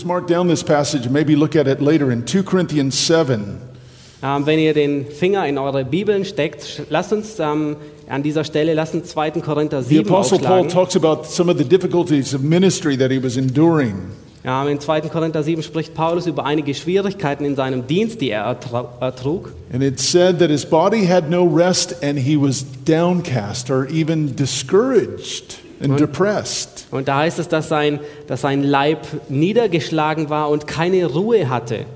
Just mark down this passage and maybe look at it later in 2 Corinthians 7. Ähm, wenn ihr den Finger in eure Bibeln steckt, lasst uns ähm, an dieser Stelle, lasst uns 2. Korinther The 7 Apostle Paul talks about some of the difficulties of ministry that he was enduring. Ja, in 2. Korinther 7 spricht Paulus über einige Schwierigkeiten in seinem Dienst, die er ertrug. And it said that his body had no rest and he was downcast or even discouraged and depressed. Und da heißt es, dass sein, dass sein Leib niedergeschlagen war und keine Ruhe hatte.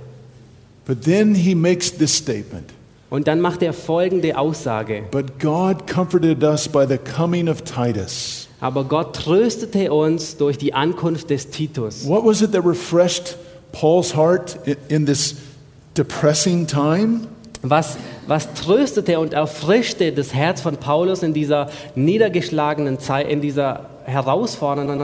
But then he makes this statement Und dann macht er folgende Aussage. But God comforted us by the coming of Titus. Aber Gott tröstete uns durch die Ankunft des Titus. What was it that refreshed Paul's heart in this depressing time? Was, was tröstete und erfrischte das Herz von Paulus in dieser niedergeschlagenen Zeit, in dieser herausfordernden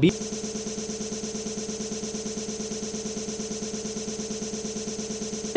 Beep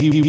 ты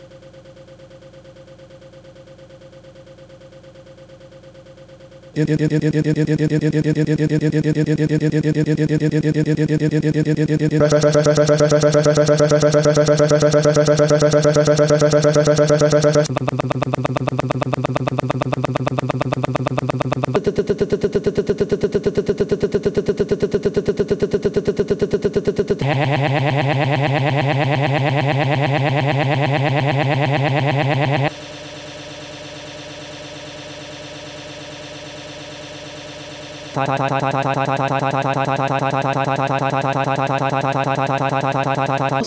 But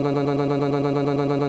ん?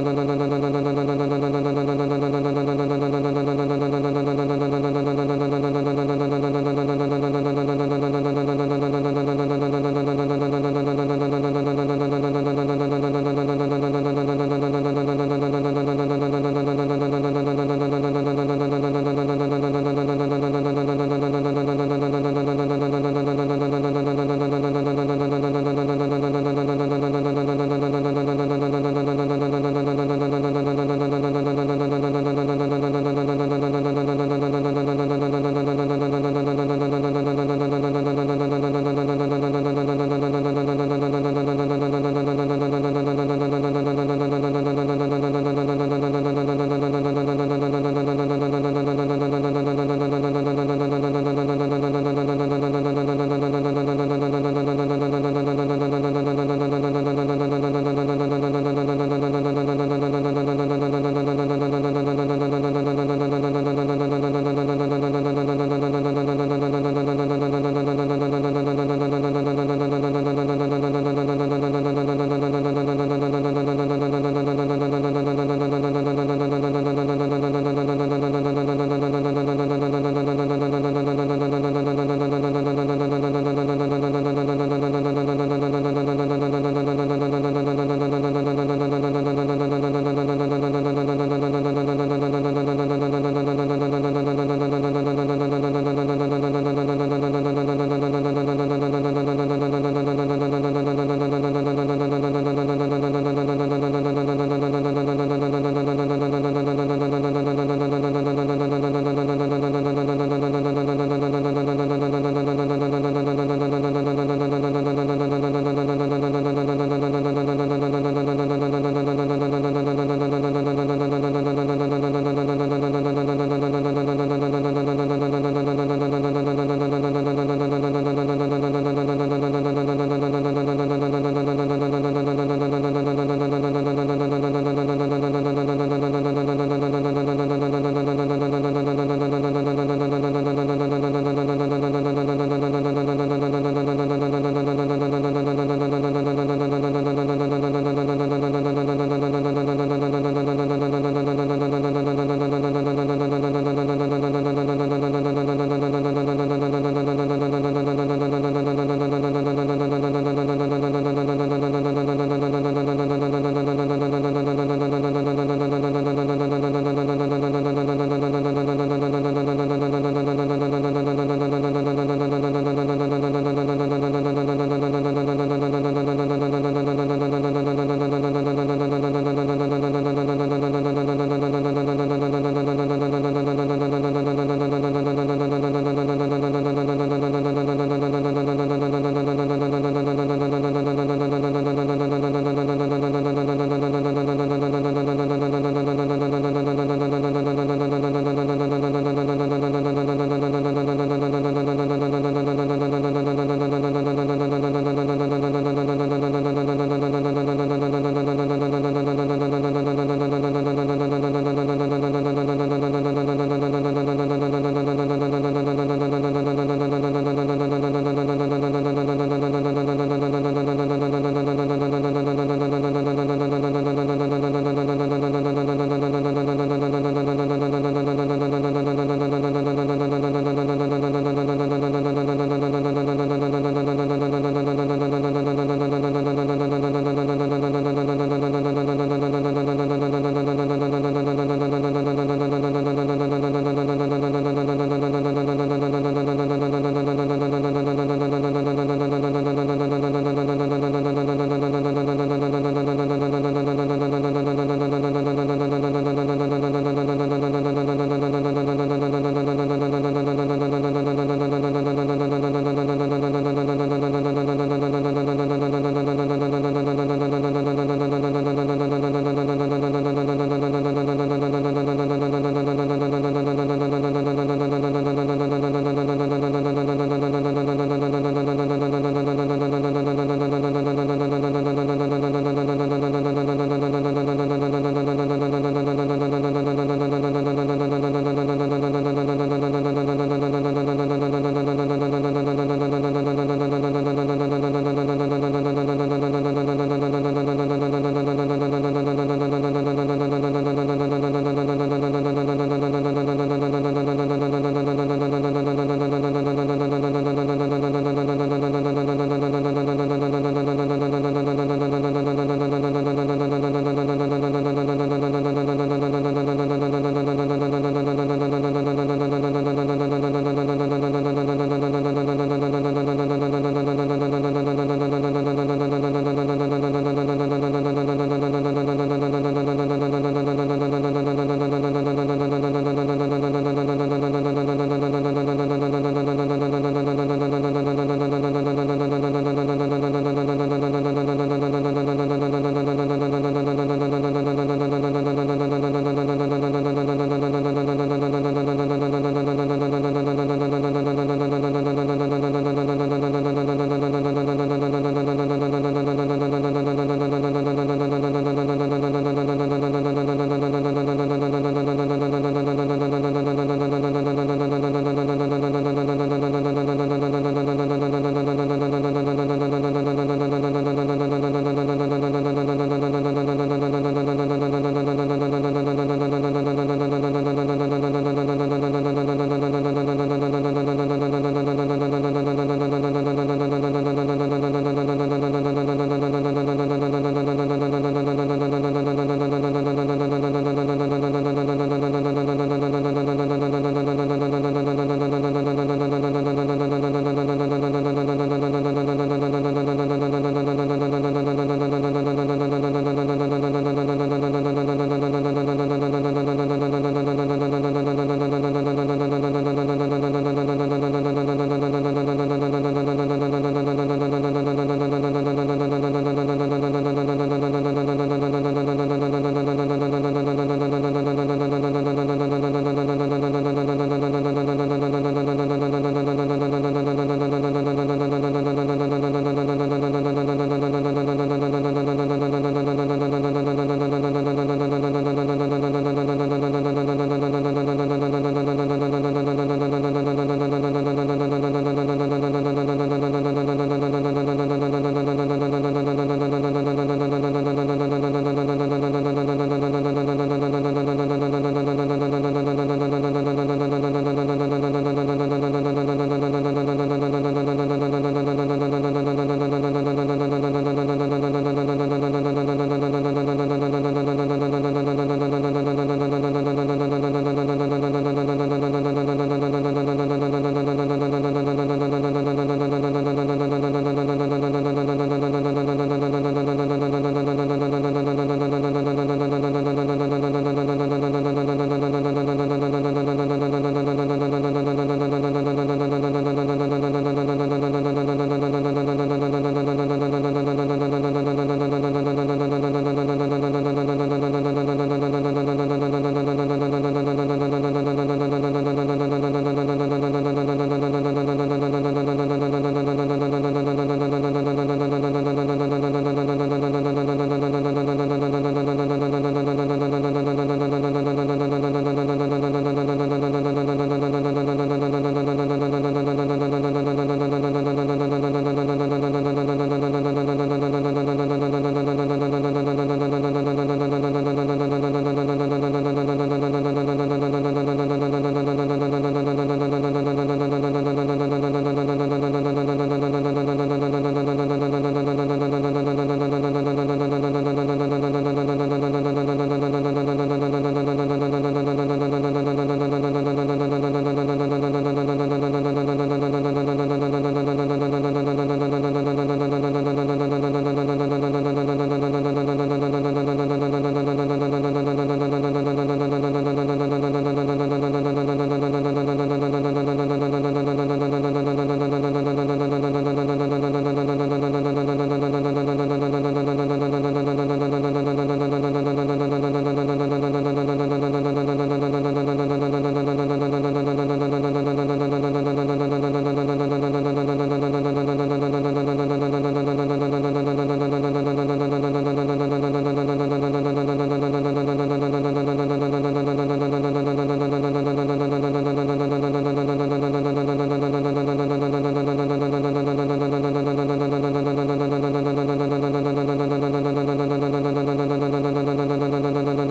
no, no, no, no. パンパンパンパンパンパンパンパン。なななななな断断断断断断断断断断断断んんんんんんんんんんんんんんんんんんん。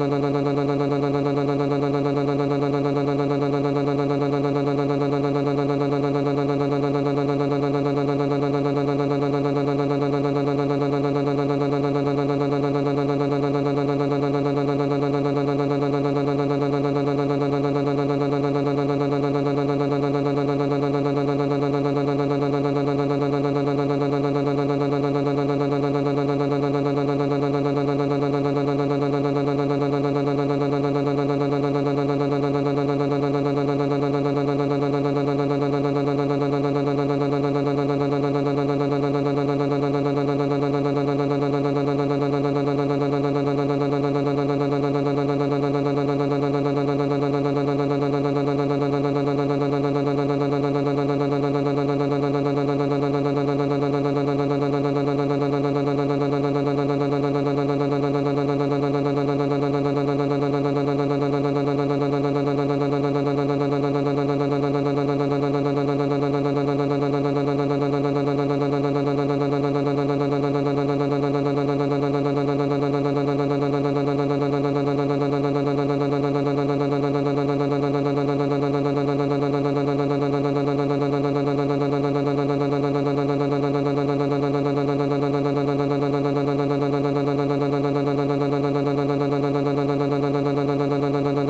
噔噔噔噔噔噔。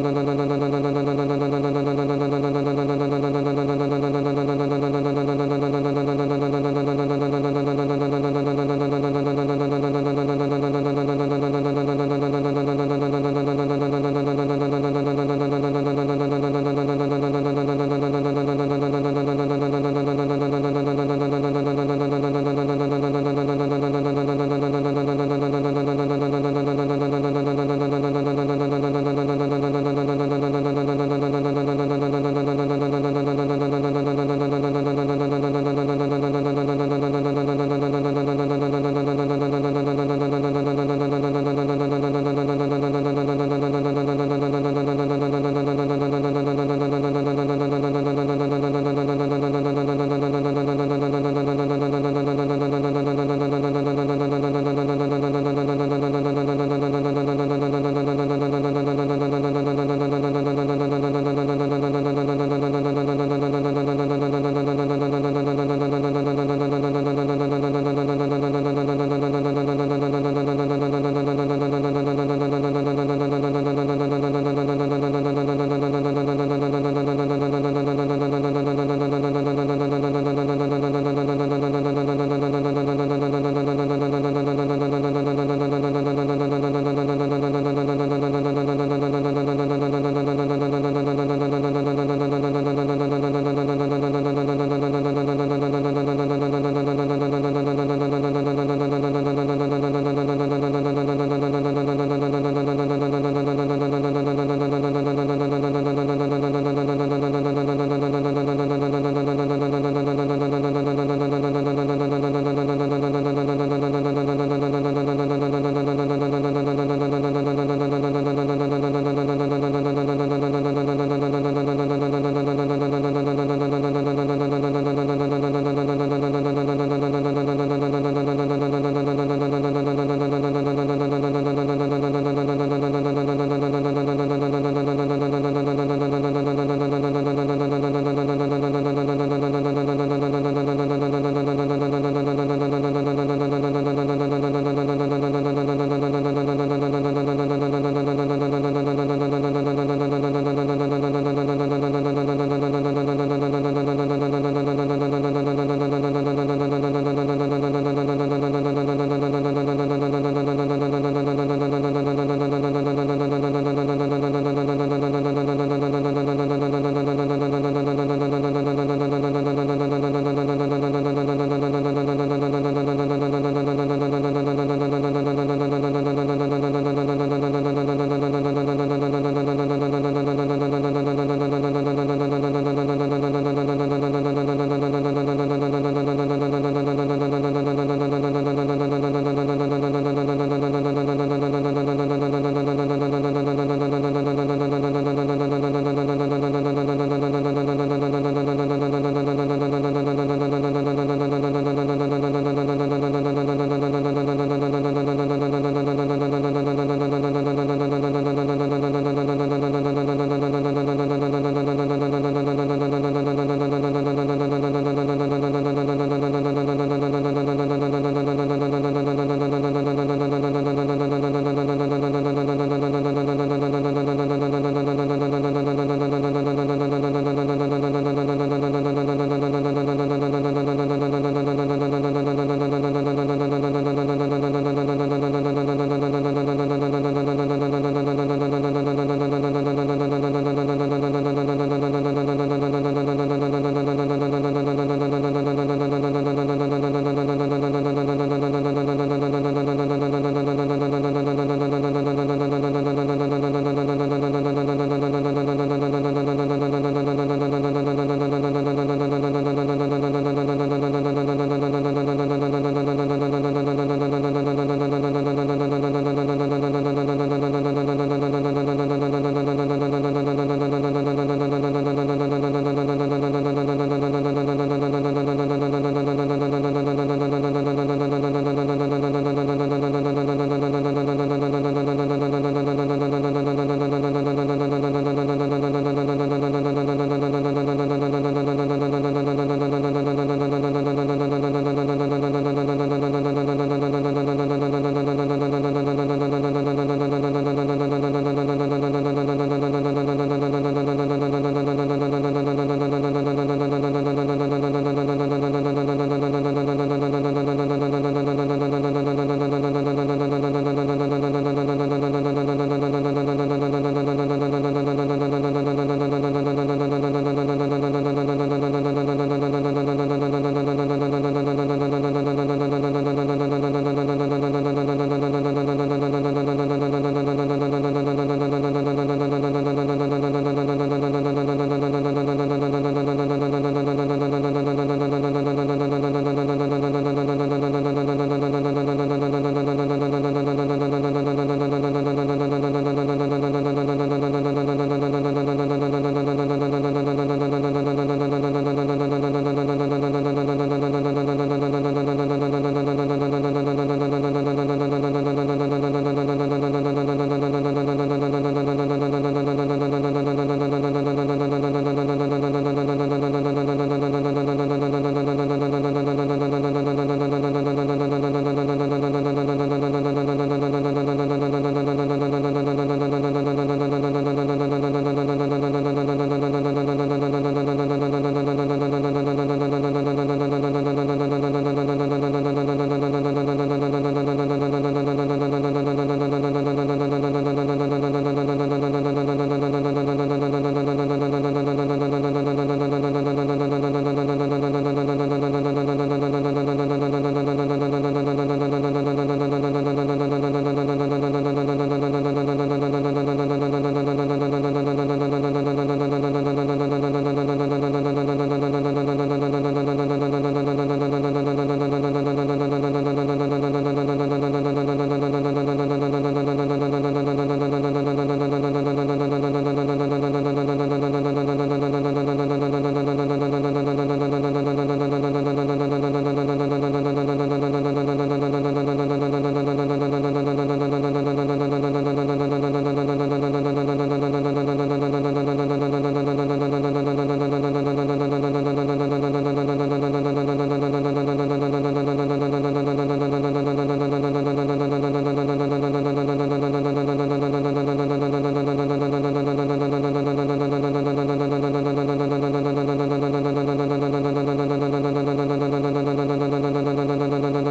ななななななななななな端端端端端端噔噔噔噔噔噔。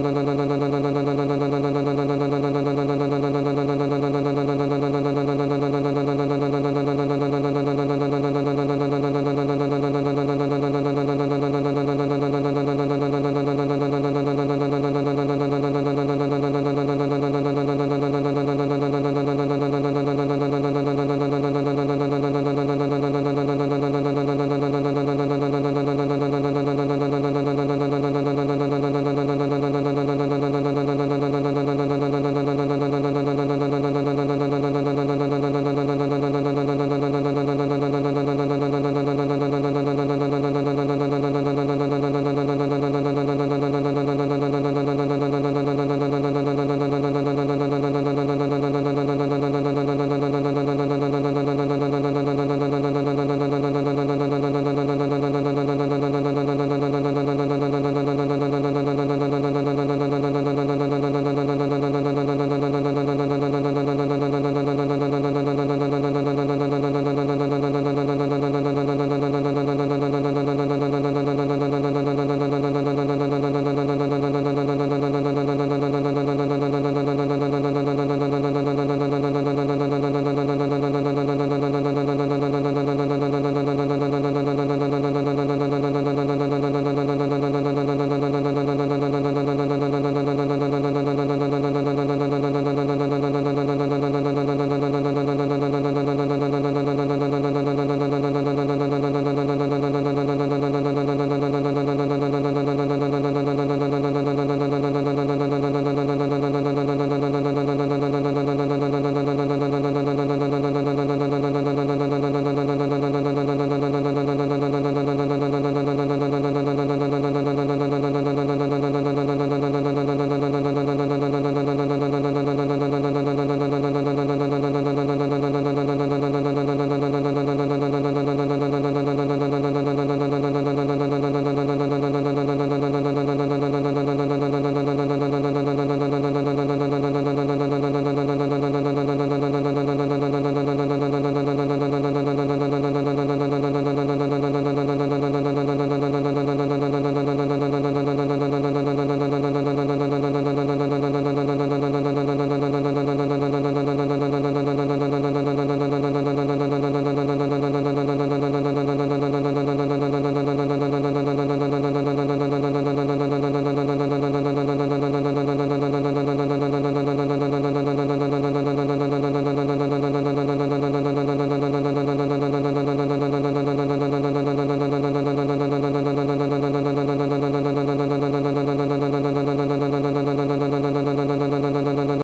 なななななな